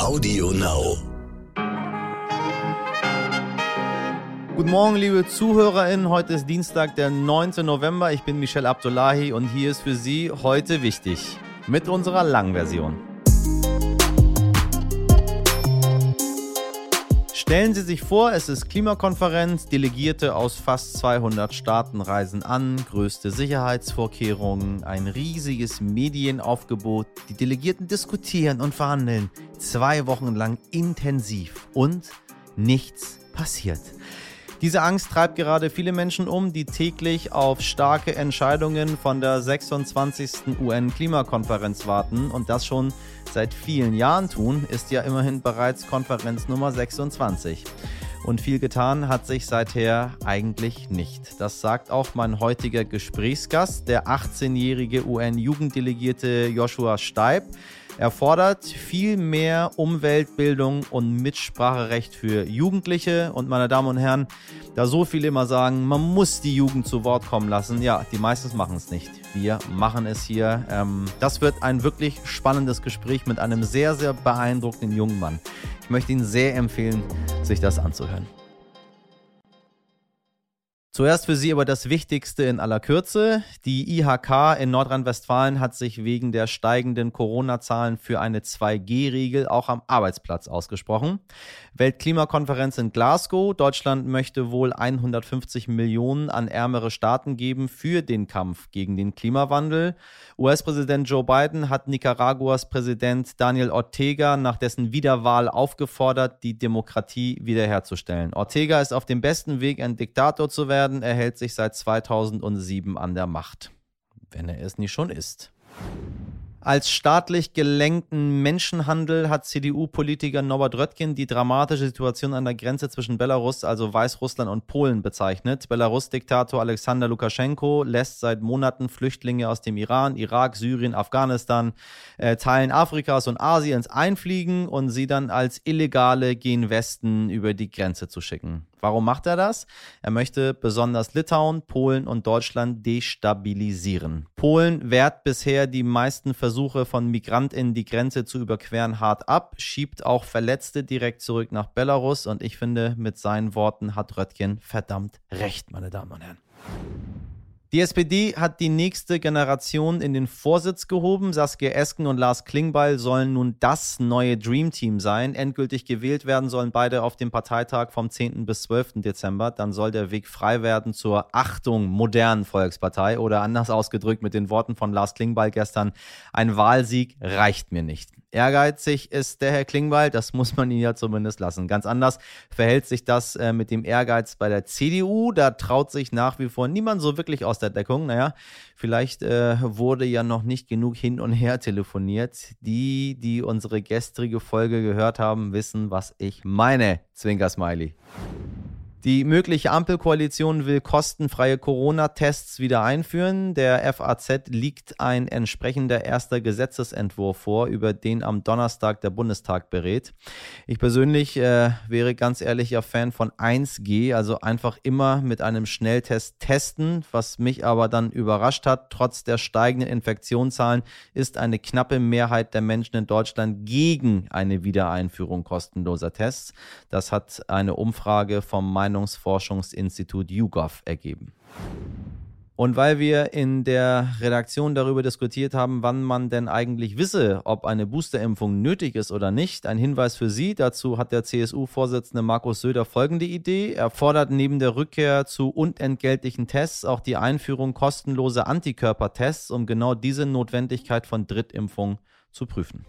Audio Now. Guten Morgen, liebe ZuhörerInnen. Heute ist Dienstag, der 9. November. Ich bin Michel Abdullahi und hier ist für Sie heute wichtig mit unserer Langversion. Stellen Sie sich vor, es ist Klimakonferenz, Delegierte aus fast 200 Staaten reisen an, größte Sicherheitsvorkehrungen, ein riesiges Medienaufgebot. Die Delegierten diskutieren und verhandeln. Zwei Wochen lang intensiv. Und nichts passiert. Diese Angst treibt gerade viele Menschen um, die täglich auf starke Entscheidungen von der 26. UN-Klimakonferenz warten und das schon seit vielen Jahren tun, ist ja immerhin bereits Konferenz Nummer 26. Und viel getan hat sich seither eigentlich nicht. Das sagt auch mein heutiger Gesprächsgast, der 18-jährige UN-Jugenddelegierte Joshua Steib. Er fordert viel mehr Umweltbildung und Mitspracherecht für Jugendliche. Und meine Damen und Herren, da so viele immer sagen, man muss die Jugend zu Wort kommen lassen, ja, die meisten machen es nicht. Wir machen es hier. Ähm, das wird ein wirklich spannendes Gespräch mit einem sehr, sehr beeindruckenden jungen Mann. Ich möchte Ihnen sehr empfehlen, sich das anzuhören. Zuerst für Sie aber das Wichtigste in aller Kürze. Die IHK in Nordrhein-Westfalen hat sich wegen der steigenden Corona-Zahlen für eine 2G-Regel auch am Arbeitsplatz ausgesprochen. Weltklimakonferenz in Glasgow. Deutschland möchte wohl 150 Millionen an ärmere Staaten geben für den Kampf gegen den Klimawandel. US-Präsident Joe Biden hat Nicaraguas Präsident Daniel Ortega nach dessen Wiederwahl aufgefordert, die Demokratie wiederherzustellen. Ortega ist auf dem besten Weg, ein Diktator zu werden werden, er hält sich seit 2007 an der Macht. Wenn er es nicht schon ist. Als staatlich gelenkten Menschenhandel hat CDU-Politiker Norbert Röttgen die dramatische Situation an der Grenze zwischen Belarus, also Weißrussland und Polen bezeichnet. Belarus-Diktator Alexander Lukaschenko lässt seit Monaten Flüchtlinge aus dem Iran, Irak, Syrien, Afghanistan, äh, Teilen Afrikas und Asiens einfliegen und sie dann als Illegale gen Westen über die Grenze zu schicken. Warum macht er das? Er möchte besonders Litauen, Polen und Deutschland destabilisieren. Polen wehrt bisher die meisten Versuche von Migrantinnen die Grenze zu überqueren hart ab, schiebt auch Verletzte direkt zurück nach Belarus und ich finde, mit seinen Worten hat Röttgen verdammt recht, meine Damen und Herren. Die SPD hat die nächste Generation in den Vorsitz gehoben. Saskia Esken und Lars Klingbeil sollen nun das neue Dream Team sein. Endgültig gewählt werden sollen beide auf dem Parteitag vom 10. bis 12. Dezember. Dann soll der Weg frei werden zur Achtung modernen Volkspartei oder anders ausgedrückt mit den Worten von Lars Klingbeil gestern. Ein Wahlsieg reicht mir nicht. Ehrgeizig ist der Herr Klingbeil, das muss man ihn ja zumindest lassen. Ganz anders verhält sich das äh, mit dem Ehrgeiz bei der CDU. Da traut sich nach wie vor niemand so wirklich aus der Deckung. Naja, vielleicht äh, wurde ja noch nicht genug hin und her telefoniert. Die, die unsere gestrige Folge gehört haben, wissen, was ich meine. Zwinker Smiley. Die mögliche Ampelkoalition will kostenfreie Corona-Tests wieder einführen. Der FAZ liegt ein entsprechender erster Gesetzesentwurf vor, über den am Donnerstag der Bundestag berät. Ich persönlich äh, wäre ganz ehrlicher Fan von 1G, also einfach immer mit einem Schnelltest testen. Was mich aber dann überrascht hat, trotz der steigenden Infektionszahlen ist eine knappe Mehrheit der Menschen in Deutschland gegen eine Wiedereinführung kostenloser Tests. Das hat eine Umfrage vom Meinungsforschungsinstitut YouGov ergeben. Und weil wir in der Redaktion darüber diskutiert haben, wann man denn eigentlich wisse, ob eine Boosterimpfung nötig ist oder nicht, ein Hinweis für Sie. Dazu hat der CSU-Vorsitzende Markus Söder folgende Idee. Er fordert neben der Rückkehr zu unentgeltlichen Tests auch die Einführung kostenloser Antikörpertests, um genau diese Notwendigkeit von Drittimpfung zu prüfen.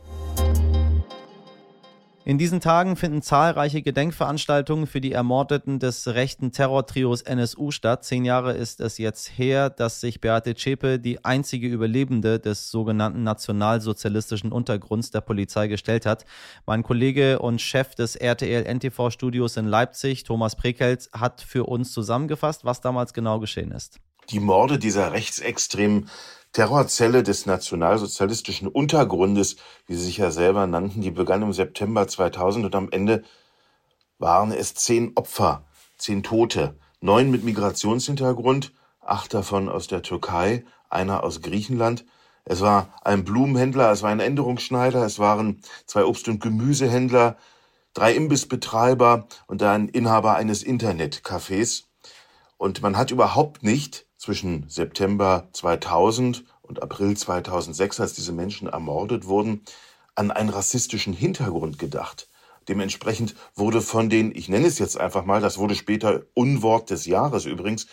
In diesen Tagen finden zahlreiche Gedenkveranstaltungen für die Ermordeten des rechten Terrortrios NSU statt. Zehn Jahre ist es jetzt her, dass sich Beate Zschäpe, die einzige Überlebende des sogenannten nationalsozialistischen Untergrunds der Polizei gestellt hat. Mein Kollege und Chef des RTL-NTV-Studios in Leipzig, Thomas Prekels, hat für uns zusammengefasst, was damals genau geschehen ist. Die Morde dieser rechtsextremen Terrorzelle des nationalsozialistischen Untergrundes, wie sie sich ja selber nannten, die begann im September 2000 und am Ende waren es zehn Opfer, zehn Tote, neun mit Migrationshintergrund, acht davon aus der Türkei, einer aus Griechenland. Es war ein Blumenhändler, es war ein Änderungsschneider, es waren zwei Obst- und Gemüsehändler, drei Imbissbetreiber und ein Inhaber eines Internetcafés. Und man hat überhaupt nicht zwischen September 2000 und April 2006, als diese Menschen ermordet wurden, an einen rassistischen Hintergrund gedacht. Dementsprechend wurde von den, ich nenne es jetzt einfach mal, das wurde später Unwort des Jahres übrigens,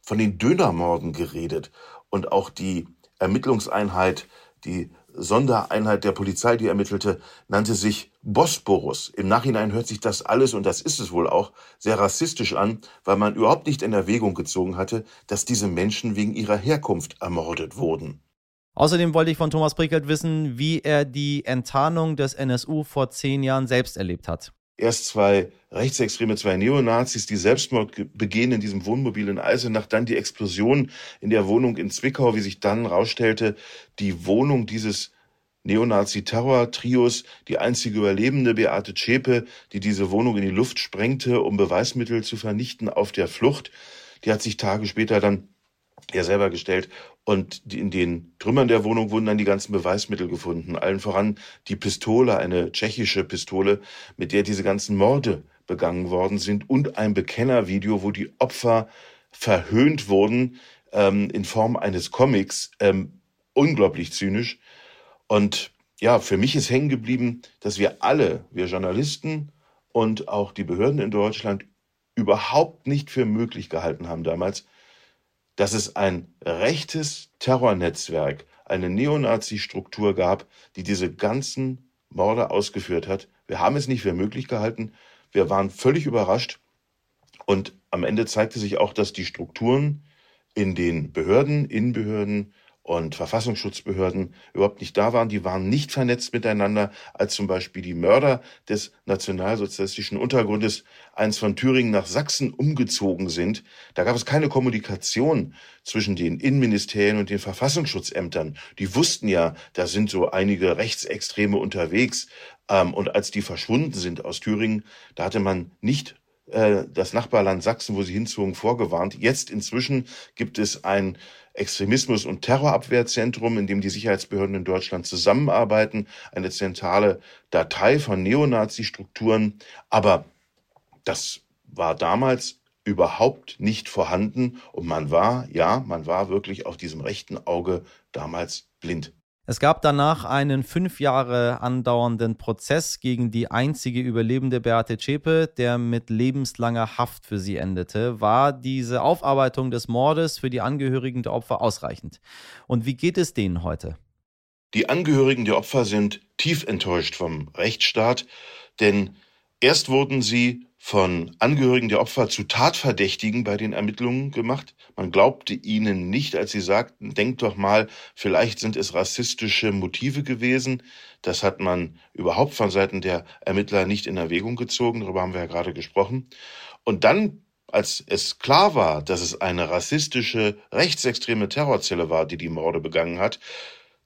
von den Dönermorden geredet. Und auch die Ermittlungseinheit, die Sondereinheit der Polizei, die ermittelte, nannte sich Bosporus. Im Nachhinein hört sich das alles, und das ist es wohl auch, sehr rassistisch an, weil man überhaupt nicht in Erwägung gezogen hatte, dass diese Menschen wegen ihrer Herkunft ermordet wurden. Außerdem wollte ich von Thomas Brickelt wissen, wie er die Enttarnung des NSU vor zehn Jahren selbst erlebt hat. Erst zwei Rechtsextreme, zwei Neonazis, die Selbstmord begehen in diesem Wohnmobil in Eisenach, dann die Explosion in der Wohnung in Zwickau, wie sich dann herausstellte, die Wohnung dieses Neonazi-Terror-Trios, die einzige Überlebende Beate Zschäpe, die diese Wohnung in die Luft sprengte, um Beweismittel zu vernichten auf der Flucht. Die hat sich Tage später dann er selber gestellt. Und in den Trümmern der Wohnung wurden dann die ganzen Beweismittel gefunden. Allen voran die Pistole, eine tschechische Pistole, mit der diese ganzen Morde begangen worden sind und ein Bekennervideo, wo die Opfer verhöhnt wurden ähm, in Form eines Comics. Ähm, unglaublich zynisch. Und ja, für mich ist hängen geblieben, dass wir alle, wir Journalisten und auch die Behörden in Deutschland überhaupt nicht für möglich gehalten haben damals, dass es ein rechtes Terrornetzwerk, eine Neonazi-Struktur gab, die diese ganzen Morde ausgeführt hat. Wir haben es nicht für möglich gehalten. Wir waren völlig überrascht. Und am Ende zeigte sich auch, dass die Strukturen in den Behörden, Innenbehörden, und Verfassungsschutzbehörden überhaupt nicht da waren. Die waren nicht vernetzt miteinander, als zum Beispiel die Mörder des nationalsozialistischen Untergrundes eins von Thüringen nach Sachsen umgezogen sind. Da gab es keine Kommunikation zwischen den Innenministerien und den Verfassungsschutzämtern. Die wussten ja, da sind so einige Rechtsextreme unterwegs. Ähm, und als die verschwunden sind aus Thüringen, da hatte man nicht äh, das Nachbarland Sachsen, wo sie hinzogen, vorgewarnt. Jetzt inzwischen gibt es ein Extremismus- und Terrorabwehrzentrum, in dem die Sicherheitsbehörden in Deutschland zusammenarbeiten, eine zentrale Datei von Neonazi-Strukturen. Aber das war damals überhaupt nicht vorhanden und man war, ja, man war wirklich auf diesem rechten Auge damals blind. Es gab danach einen fünf Jahre andauernden Prozess gegen die einzige Überlebende Beate Zschäpe, der mit lebenslanger Haft für sie endete. War diese Aufarbeitung des Mordes für die Angehörigen der Opfer ausreichend? Und wie geht es denen heute? Die Angehörigen der Opfer sind tief enttäuscht vom Rechtsstaat, denn erst wurden sie von Angehörigen der Opfer zu Tatverdächtigen bei den Ermittlungen gemacht. Man glaubte ihnen nicht, als sie sagten, denkt doch mal, vielleicht sind es rassistische Motive gewesen. Das hat man überhaupt von Seiten der Ermittler nicht in Erwägung gezogen. Darüber haben wir ja gerade gesprochen. Und dann als es klar war, dass es eine rassistische, rechtsextreme Terrorzelle war, die die Morde begangen hat,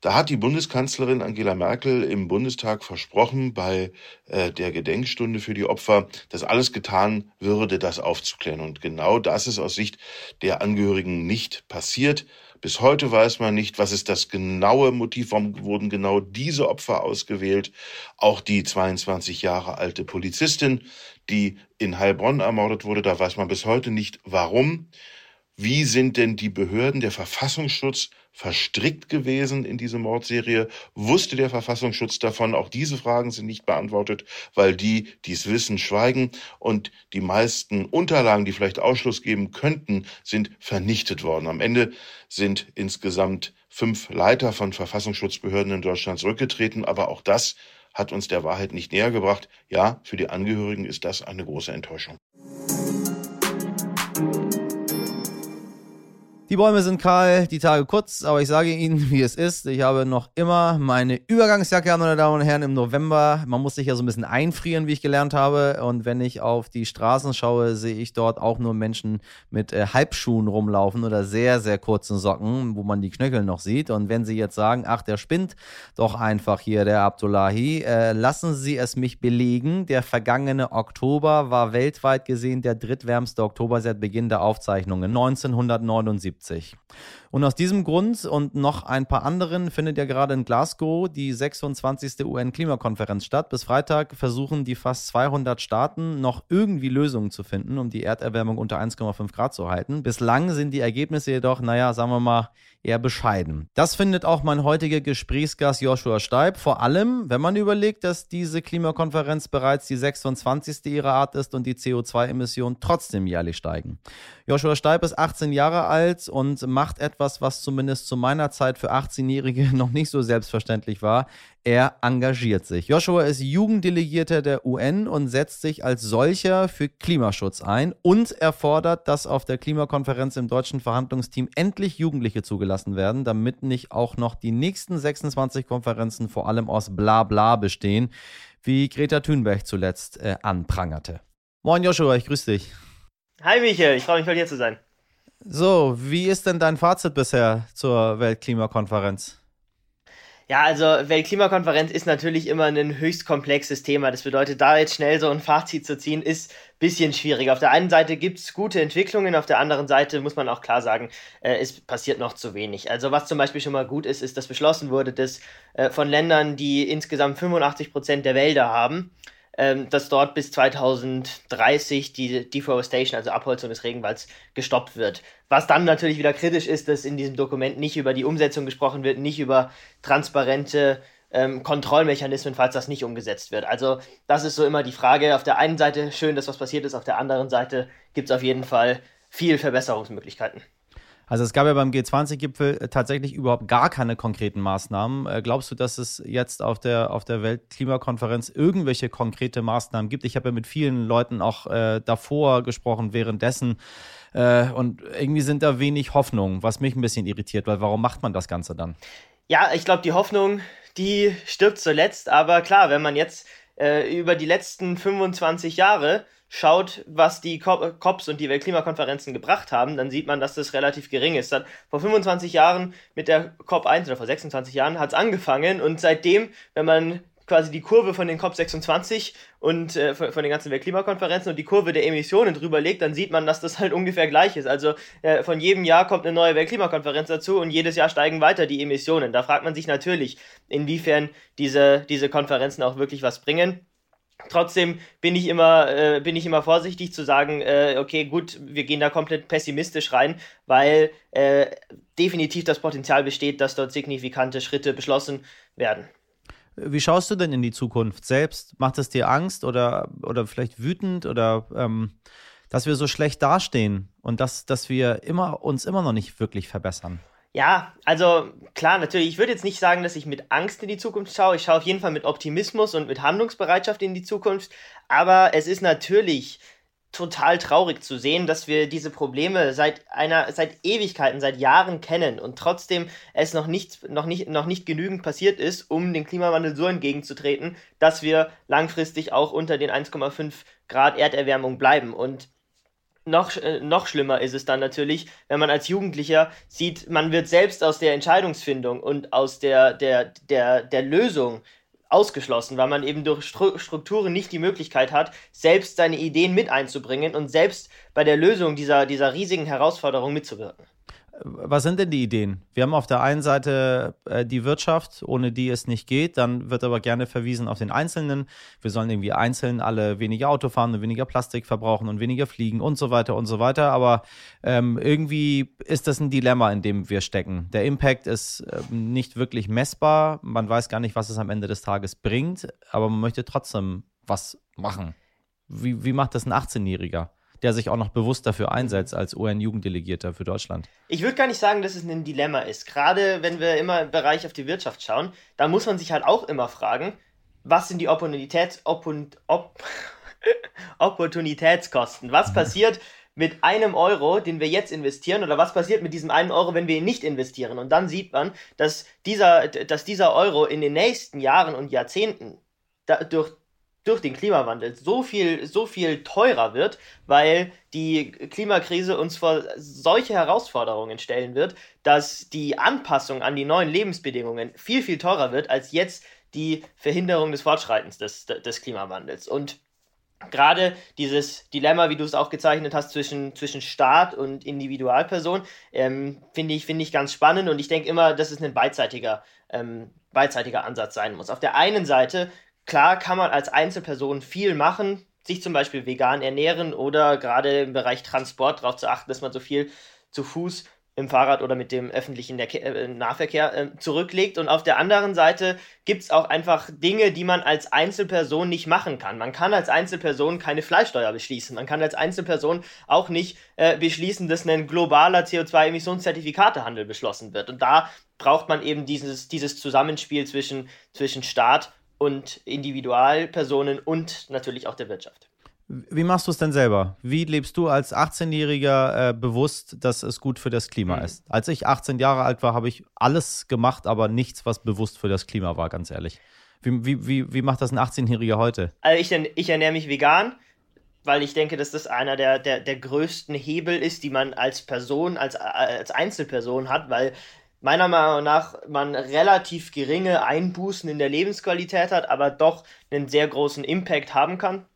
da hat die Bundeskanzlerin Angela Merkel im Bundestag versprochen, bei äh, der Gedenkstunde für die Opfer, dass alles getan würde, das aufzuklären. Und genau das ist aus Sicht der Angehörigen nicht passiert. Bis heute weiß man nicht, was ist das genaue Motiv, warum wurden genau diese Opfer ausgewählt. Auch die 22 Jahre alte Polizistin, die in Heilbronn ermordet wurde, da weiß man bis heute nicht, warum. Wie sind denn die Behörden, der Verfassungsschutz verstrickt gewesen in diese Mordserie? Wusste der Verfassungsschutz davon? Auch diese Fragen sind nicht beantwortet, weil die, die es wissen, schweigen. Und die meisten Unterlagen, die vielleicht Ausschluss geben könnten, sind vernichtet worden. Am Ende sind insgesamt fünf Leiter von Verfassungsschutzbehörden in Deutschland zurückgetreten. Aber auch das hat uns der Wahrheit nicht näher gebracht. Ja, für die Angehörigen ist das eine große Enttäuschung. Die Bäume sind kahl, die Tage kurz, aber ich sage Ihnen, wie es ist. Ich habe noch immer meine Übergangsjacke an, meine Damen und Herren, im November. Man muss sich ja so ein bisschen einfrieren, wie ich gelernt habe. Und wenn ich auf die Straßen schaue, sehe ich dort auch nur Menschen mit äh, Halbschuhen rumlaufen oder sehr, sehr kurzen Socken, wo man die Knöchel noch sieht. Und wenn Sie jetzt sagen, ach, der spinnt doch einfach hier, der Abdullahi, äh, lassen Sie es mich belegen. Der vergangene Oktober war weltweit gesehen der drittwärmste Oktober seit Beginn der Aufzeichnungen, 1979. 1978. Und aus diesem Grund und noch ein paar anderen findet ja gerade in Glasgow die 26. UN-Klimakonferenz statt. Bis Freitag versuchen die fast 200 Staaten noch irgendwie Lösungen zu finden, um die Erderwärmung unter 1,5 Grad zu halten. Bislang sind die Ergebnisse jedoch, naja, sagen wir mal, eher bescheiden. Das findet auch mein heutiger Gesprächsgast Joshua Steib, vor allem, wenn man überlegt, dass diese Klimakonferenz bereits die 26. ihrer Art ist und die CO2-Emissionen trotzdem jährlich steigen. Joshua Steib ist 18 Jahre alt und macht etwas, was zumindest zu meiner Zeit für 18-Jährige noch nicht so selbstverständlich war. Er engagiert sich. Joshua ist Jugenddelegierter der UN und setzt sich als solcher für Klimaschutz ein und er fordert, dass auf der Klimakonferenz im deutschen Verhandlungsteam endlich Jugendliche zugelassen werden, damit nicht auch noch die nächsten 26 Konferenzen vor allem aus Blabla bestehen, wie Greta Thunberg zuletzt äh, anprangerte. Moin Joshua, ich grüße dich. Hi Michael, ich freue mich, heute hier zu sein. So, wie ist denn dein Fazit bisher zur Weltklimakonferenz? Ja, also Weltklimakonferenz ist natürlich immer ein höchst komplexes Thema. Das bedeutet, da jetzt schnell so ein Fazit zu ziehen, ist ein bisschen schwierig. Auf der einen Seite gibt es gute Entwicklungen, auf der anderen Seite muss man auch klar sagen, äh, es passiert noch zu wenig. Also was zum Beispiel schon mal gut ist, ist, dass beschlossen wurde, dass äh, von Ländern, die insgesamt 85 Prozent der Wälder haben, ähm, dass dort bis 2030 die Deforestation, also Abholzung des Regenwalds, gestoppt wird. Was dann natürlich wieder kritisch ist, dass in diesem Dokument nicht über die Umsetzung gesprochen wird, nicht über transparente ähm, Kontrollmechanismen, falls das nicht umgesetzt wird. Also das ist so immer die Frage. Auf der einen Seite schön, dass was passiert ist, auf der anderen Seite gibt es auf jeden Fall viel Verbesserungsmöglichkeiten. Also es gab ja beim G20-Gipfel äh, tatsächlich überhaupt gar keine konkreten Maßnahmen. Äh, glaubst du, dass es jetzt auf der, auf der Weltklimakonferenz irgendwelche konkrete Maßnahmen gibt? Ich habe ja mit vielen Leuten auch äh, davor gesprochen, währenddessen. Äh, und irgendwie sind da wenig Hoffnungen, was mich ein bisschen irritiert, weil warum macht man das Ganze dann? Ja, ich glaube, die Hoffnung, die stirbt zuletzt. Aber klar, wenn man jetzt äh, über die letzten 25 Jahre schaut, was die COPs und die Weltklimakonferenzen gebracht haben, dann sieht man, dass das relativ gering ist. Vor 25 Jahren mit der COP 1 oder vor 26 Jahren hat es angefangen und seitdem, wenn man quasi die Kurve von den COP26 und äh, von, von, den ganzen Weltklimakonferenzen und die Kurve der Emissionen drüber legt, dann sieht man, dass das halt ungefähr gleich ist. Also äh, von jedem Jahr kommt eine neue Weltklimakonferenz dazu und jedes Jahr steigen weiter die Emissionen. Da fragt man sich natürlich, inwiefern diese, diese Konferenzen auch wirklich was bringen. Trotzdem bin ich immer, äh, bin ich immer vorsichtig zu sagen, äh, okay, gut, wir gehen da komplett pessimistisch rein, weil äh, definitiv das Potenzial besteht, dass dort signifikante Schritte beschlossen werden. Wie schaust du denn in die Zukunft selbst? Macht es dir Angst oder, oder vielleicht wütend oder ähm, dass wir so schlecht dastehen und dass, dass wir immer, uns immer noch nicht wirklich verbessern? Ja, also klar, natürlich. Ich würde jetzt nicht sagen, dass ich mit Angst in die Zukunft schaue. Ich schaue auf jeden Fall mit Optimismus und mit Handlungsbereitschaft in die Zukunft. Aber es ist natürlich total traurig zu sehen, dass wir diese Probleme seit einer, seit Ewigkeiten, seit Jahren kennen und trotzdem es noch nicht, noch nicht, noch nicht genügend passiert ist, um dem Klimawandel so entgegenzutreten, dass wir langfristig auch unter den 1,5 Grad Erderwärmung bleiben. Und noch, äh, noch schlimmer ist es dann natürlich, wenn man als Jugendlicher sieht, man wird selbst aus der Entscheidungsfindung und aus der, der, der, der Lösung ausgeschlossen, weil man eben durch Strukturen nicht die Möglichkeit hat, selbst seine Ideen mit einzubringen und selbst bei der Lösung dieser, dieser riesigen Herausforderung mitzuwirken. Was sind denn die Ideen? Wir haben auf der einen Seite äh, die Wirtschaft, ohne die es nicht geht. Dann wird aber gerne verwiesen auf den Einzelnen. Wir sollen irgendwie einzeln alle weniger Auto fahren und weniger Plastik verbrauchen und weniger fliegen und so weiter und so weiter. Aber ähm, irgendwie ist das ein Dilemma, in dem wir stecken. Der Impact ist äh, nicht wirklich messbar. Man weiß gar nicht, was es am Ende des Tages bringt. Aber man möchte trotzdem was machen. Wie, wie macht das ein 18-Jähriger? Der sich auch noch bewusst dafür einsetzt als UN-Jugenddelegierter für Deutschland. Ich würde gar nicht sagen, dass es ein Dilemma ist. Gerade wenn wir immer im Bereich auf die Wirtschaft schauen, da muss man sich halt auch immer fragen, was sind die Opportunitäts Oppon Opp Opportunitätskosten? Was passiert mit einem Euro, den wir jetzt investieren, oder was passiert mit diesem einen Euro, wenn wir ihn nicht investieren? Und dann sieht man, dass dieser, dass dieser Euro in den nächsten Jahren und Jahrzehnten da, durch durch den Klimawandel so viel, so viel teurer wird, weil die Klimakrise uns vor solche Herausforderungen stellen wird, dass die Anpassung an die neuen Lebensbedingungen viel, viel teurer wird als jetzt die Verhinderung des Fortschreitens des, des Klimawandels. Und gerade dieses Dilemma, wie du es auch gezeichnet hast, zwischen, zwischen Staat und Individualperson, ähm, finde ich, find ich ganz spannend und ich denke immer, dass es ein beidseitiger, ähm, beidseitiger Ansatz sein muss. Auf der einen Seite, klar kann man als Einzelperson viel machen, sich zum Beispiel vegan ernähren oder gerade im Bereich Transport darauf zu achten, dass man so viel zu Fuß im Fahrrad oder mit dem öffentlichen äh, Nahverkehr äh, zurücklegt. Und auf der anderen Seite gibt es auch einfach Dinge, die man als Einzelperson nicht machen kann. Man kann als Einzelperson keine Fleischsteuer beschließen. Man kann als Einzelperson auch nicht äh, beschließen, dass ein globaler CO2-Emissionszertifikatehandel beschlossen wird. Und da braucht man eben dieses, dieses Zusammenspiel zwischen, zwischen Staat und Individualpersonen und natürlich auch der Wirtschaft. Wie machst du es denn selber? Wie lebst du als 18-Jähriger äh, bewusst, dass es gut für das Klima mhm. ist? Als ich 18 Jahre alt war, habe ich alles gemacht, aber nichts, was bewusst für das Klima war, ganz ehrlich. Wie, wie, wie, wie macht das ein 18-Jähriger heute? Also ich, ich ernähre mich vegan, weil ich denke, dass das einer der, der, der größten Hebel ist, die man als Person, als, als Einzelperson hat, weil meiner Meinung nach man relativ geringe Einbußen in der Lebensqualität hat, aber doch einen sehr großen Impact haben kann.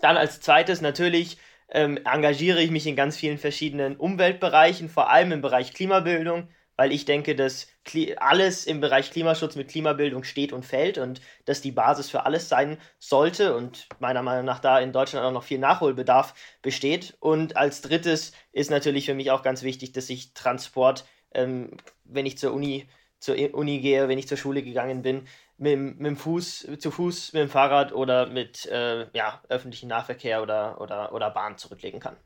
Dann als zweites natürlich ähm, engagiere ich mich in ganz vielen verschiedenen Umweltbereichen, vor allem im Bereich Klimabildung, weil ich denke, dass alles im Bereich Klimaschutz mit Klimabildung steht und fällt und dass die Basis für alles sein sollte und meiner Meinung nach da in Deutschland auch noch viel Nachholbedarf besteht. Und als drittes ist natürlich für mich auch ganz wichtig, dass ich Transport, ähm, wenn ich zur Uni, zur Uni gehe, wenn ich zur Schule gegangen bin, mit, mit dem Fuß, zu Fuß, mit dem Fahrrad oder mit äh, ja, öffentlichem Nahverkehr oder, oder, oder Bahn zurücklegen kann.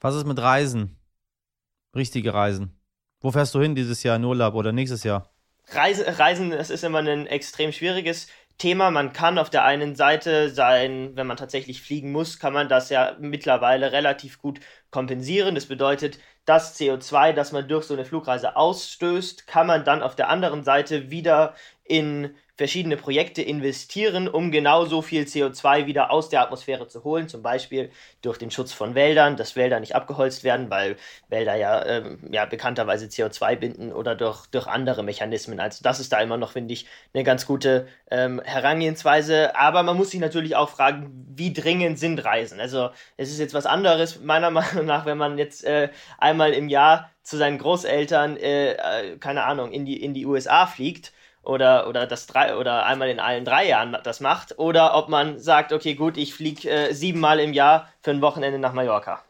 Was ist mit Reisen? Richtige Reisen. Wo fährst du hin dieses Jahr in Urlaub oder nächstes Jahr? Reise, Reisen, das ist immer ein extrem schwieriges Thema. Man kann auf der einen Seite sein, wenn man tatsächlich fliegen muss, kann man das ja mittlerweile relativ gut kompensieren. Das bedeutet, das CO2, das man durch so eine Flugreise ausstößt, kann man dann auf der anderen Seite wieder in verschiedene Projekte investieren, um genau so viel CO2 wieder aus der Atmosphäre zu holen, zum Beispiel durch den Schutz von Wäldern, dass Wälder nicht abgeholzt werden, weil Wälder ja, ähm, ja bekannterweise CO2 binden oder durch, durch andere Mechanismen. Also das ist da immer noch, finde ich, eine ganz gute ähm, Herangehensweise. Aber man muss sich natürlich auch fragen, wie dringend sind Reisen? Also es ist jetzt was anderes, meiner Meinung nach, wenn man jetzt äh, einmal im Jahr zu seinen Großeltern, äh, äh keine Ahnung, in die, in die USA fliegt oder, oder das drei oder einmal in allen drei Jahren das macht, oder ob man sagt, okay, gut, ich fliege äh, siebenmal im Jahr für ein Wochenende nach Mallorca.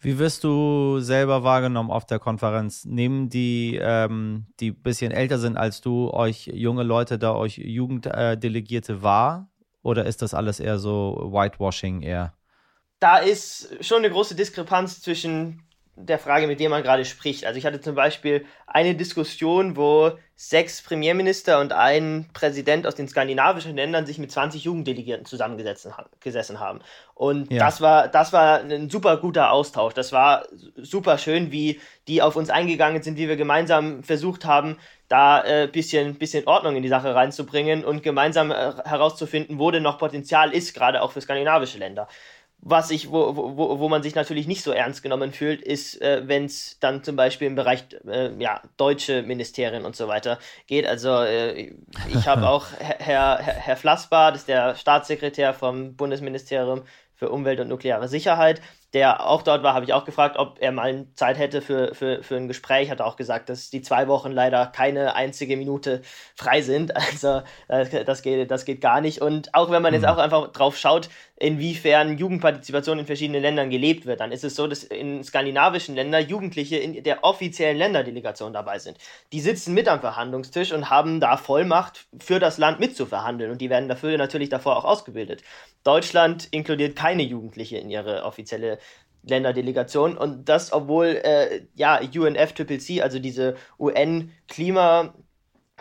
Wie wirst du selber wahrgenommen auf der Konferenz? Nehmen die, ähm, die bisschen älter sind als du, euch junge Leute da, euch Jugenddelegierte äh, wahr? Oder ist das alles eher so Whitewashing eher? Da ist schon eine große Diskrepanz zwischen der Frage, mit der man gerade spricht. Also ich hatte zum Beispiel eine Diskussion, wo sechs Premierminister und ein Präsident aus den skandinavischen Ländern sich mit 20 Jugenddelegierten zusammengesessen haben. Und ja. das war, das war ein super guter Austausch. Das war super schön, wie die auf uns eingegangen sind, wie wir gemeinsam versucht haben, da äh, bisschen, bisschen Ordnung in die Sache reinzubringen und gemeinsam äh, herauszufinden, wo denn noch Potenzial ist, gerade auch für skandinavische Länder. Was ich, wo, wo, wo man sich natürlich nicht so ernst genommen fühlt, ist, äh, wenn es dann zum Beispiel im Bereich äh, ja, deutsche Ministerien und so weiter geht. Also äh, ich habe auch Herr, Herr, Herr Flassbar, das ist der Staatssekretär vom Bundesministerium für Umwelt und nukleare Sicherheit, der auch dort war, habe ich auch gefragt, ob er mal Zeit hätte für, für, für ein Gespräch. Hat auch gesagt, dass die zwei Wochen leider keine einzige Minute frei sind. Also äh, das geht, das geht gar nicht. Und auch wenn man jetzt mhm. auch einfach drauf schaut, inwiefern Jugendpartizipation in verschiedenen Ländern gelebt wird, dann ist es so, dass in skandinavischen Ländern Jugendliche in der offiziellen Länderdelegation dabei sind. Die sitzen mit am Verhandlungstisch und haben da Vollmacht für das Land mitzuverhandeln. Und die werden dafür natürlich davor auch ausgebildet. Deutschland inkludiert keine Jugendliche in ihre offizielle Länderdelegation und das, obwohl äh, ja UNFCCC, also diese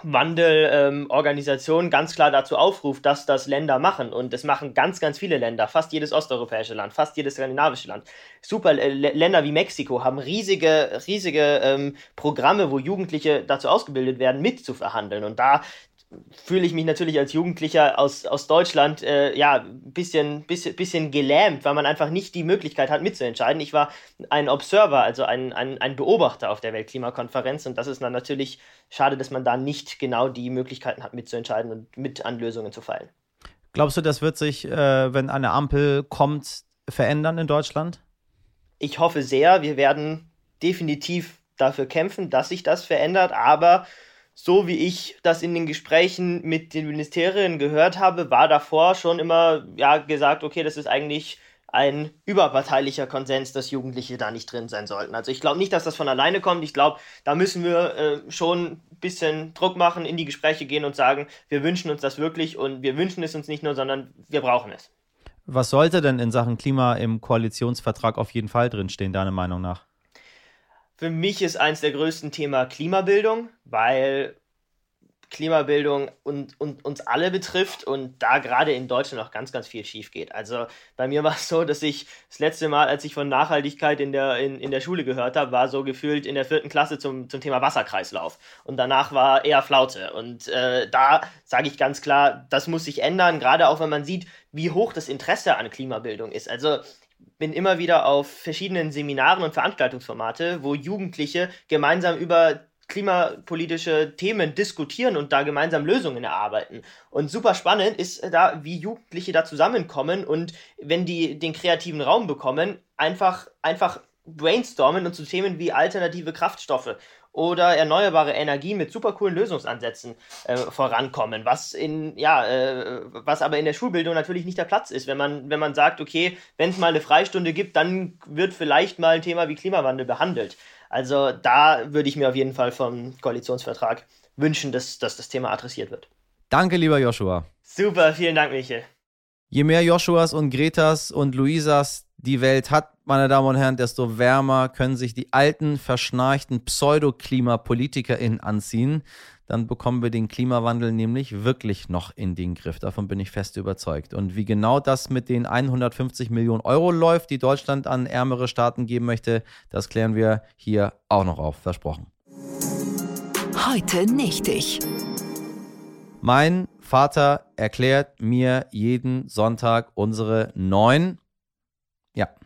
UN-Klimawandelorganisation, ähm, ganz klar dazu aufruft, dass das Länder machen. Und das machen ganz, ganz viele Länder, fast jedes osteuropäische Land, fast jedes skandinavische Land. Super äh, Länder wie Mexiko haben riesige, riesige ähm, Programme, wo Jugendliche dazu ausgebildet werden, mitzuverhandeln. Und da fühle ich mich natürlich als Jugendlicher aus, aus Deutschland äh, ja ein bisschen, bisschen, bisschen gelähmt, weil man einfach nicht die Möglichkeit hat mitzuentscheiden. Ich war ein Observer, also ein, ein, ein Beobachter auf der Weltklimakonferenz und das ist dann natürlich schade, dass man da nicht genau die Möglichkeiten hat mitzuentscheiden und mit an Lösungen zu feilen. Glaubst du, das wird sich, äh, wenn eine Ampel kommt, verändern in Deutschland? Ich hoffe sehr. Wir werden definitiv dafür kämpfen, dass sich das verändert. Aber so wie ich das in den Gesprächen mit den Ministerien gehört habe, war davor schon immer ja gesagt, okay, das ist eigentlich ein überparteilicher Konsens, dass Jugendliche da nicht drin sein sollten. Also ich glaube nicht, dass das von alleine kommt. Ich glaube, da müssen wir äh, schon ein bisschen Druck machen, in die Gespräche gehen und sagen, wir wünschen uns das wirklich und wir wünschen es uns nicht nur, sondern wir brauchen es. Was sollte denn in Sachen Klima im Koalitionsvertrag auf jeden Fall drinstehen, deiner Meinung nach? Für mich ist eins der größten Themen Klimabildung, weil Klimabildung und, und uns alle betrifft und da gerade in Deutschland auch ganz, ganz viel schief geht. Also bei mir war es so, dass ich das letzte Mal, als ich von Nachhaltigkeit in der, in, in der Schule gehört habe, war so gefühlt in der vierten Klasse zum, zum Thema Wasserkreislauf. Und danach war eher Flaute. Und äh, da sage ich ganz klar, das muss sich ändern, gerade auch wenn man sieht, wie hoch das Interesse an Klimabildung ist. Also bin immer wieder auf verschiedenen Seminaren und Veranstaltungsformate, wo Jugendliche gemeinsam über klimapolitische Themen diskutieren und da gemeinsam Lösungen erarbeiten. Und super spannend ist da, wie Jugendliche da zusammenkommen und wenn die den kreativen Raum bekommen, einfach, einfach brainstormen und zu Themen wie alternative Kraftstoffe oder erneuerbare Energie mit super coolen Lösungsansätzen äh, vorankommen, was in ja, äh, was aber in der Schulbildung natürlich nicht der Platz ist, wenn man wenn man sagt, okay, wenn es mal eine Freistunde gibt, dann wird vielleicht mal ein Thema wie Klimawandel behandelt. Also da würde ich mir auf jeden Fall vom Koalitionsvertrag wünschen, dass, dass das Thema adressiert wird. Danke, lieber Joshua. Super, vielen Dank, Michael. Je mehr Joshuas und Gretas und Luisas die Welt hat, meine Damen und Herren, desto wärmer können sich die alten, verschnarchten PseudoklimapolitikerInnen anziehen. Dann bekommen wir den Klimawandel nämlich wirklich noch in den Griff. Davon bin ich fest überzeugt. Und wie genau das mit den 150 Millionen Euro läuft, die Deutschland an ärmere Staaten geben möchte, das klären wir hier auch noch auf. Versprochen. Heute nicht ich. Mein Vater erklärt mir jeden Sonntag unsere neun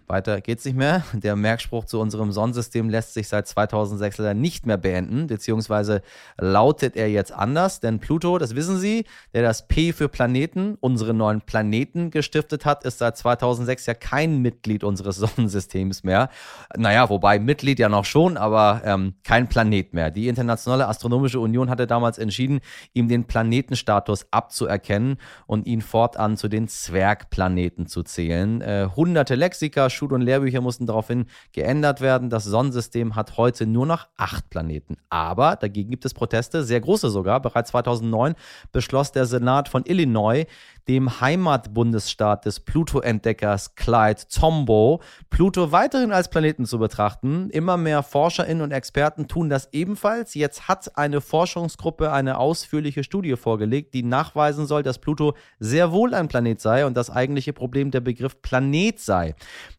weiter geht's nicht mehr. Der Merkspruch zu unserem Sonnensystem lässt sich seit 2006 leider nicht mehr beenden, beziehungsweise lautet er jetzt anders, denn Pluto, das wissen Sie, der das P für Planeten, unsere neuen Planeten gestiftet hat, ist seit 2006 ja kein Mitglied unseres Sonnensystems mehr. Naja, wobei Mitglied ja noch schon, aber ähm, kein Planet mehr. Die Internationale Astronomische Union hatte damals entschieden, ihm den Planetenstatus abzuerkennen und ihn fortan zu den Zwergplaneten zu zählen. Äh, hunderte Lexika, Schul- und Lehrbücher mussten daraufhin geändert werden. Das Sonnensystem hat heute nur noch acht Planeten. Aber dagegen gibt es Proteste, sehr große sogar. Bereits 2009 beschloss der Senat von Illinois, dem Heimatbundesstaat des Pluto-Entdeckers Clyde Tombaugh, Pluto weiterhin als Planeten zu betrachten. Immer mehr ForscherInnen und Experten tun das ebenfalls. Jetzt hat eine Forschungsgruppe eine ausführliche Studie vorgelegt, die nachweisen soll, dass Pluto sehr wohl ein Planet sei und das eigentliche Problem der Begriff Planet sei.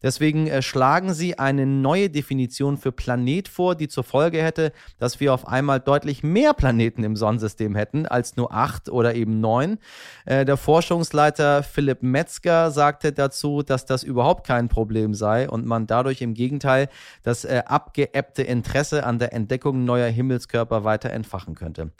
Deswegen äh, schlagen sie eine neue Definition für Planet vor, die zur Folge hätte, dass wir auf einmal deutlich mehr Planeten im Sonnensystem hätten als nur acht oder eben neun. Äh, der Forschung Forschungsleiter Philipp Metzger sagte dazu, dass das überhaupt kein Problem sei und man dadurch im Gegenteil das äh, abgeebbte Interesse an der Entdeckung neuer Himmelskörper weiter entfachen könnte.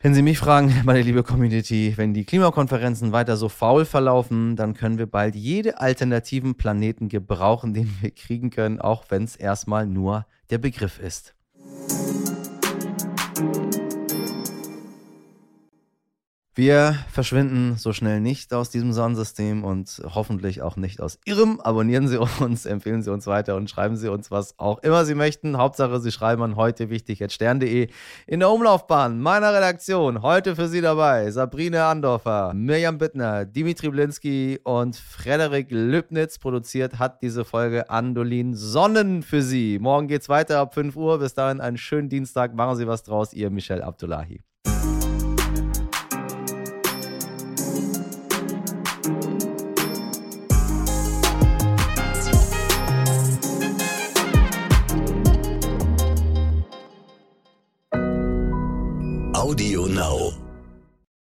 Wenn Sie mich fragen, meine liebe Community, wenn die Klimakonferenzen weiter so faul verlaufen, dann können wir bald jede alternativen Planeten gebrauchen, den wir kriegen können, auch wenn es erstmal nur der Begriff ist. Wir verschwinden so schnell nicht aus diesem Sonnensystem und hoffentlich auch nicht aus Ihrem. Abonnieren Sie uns, empfehlen Sie uns weiter und schreiben Sie uns, was auch immer Sie möchten. Hauptsache, Sie schreiben an heute wichtig jetzt stern.de in der Umlaufbahn meiner Redaktion. Heute für Sie dabei Sabrine Andorfer, Mirjam Bittner, Dimitri Blinski und Frederik Lübnitz. Produziert hat diese Folge Andolin Sonnen für Sie. Morgen geht's weiter ab 5 Uhr. Bis dahin einen schönen Dienstag. Machen Sie was draus. Ihr Michel Abdullahi. Audio Now.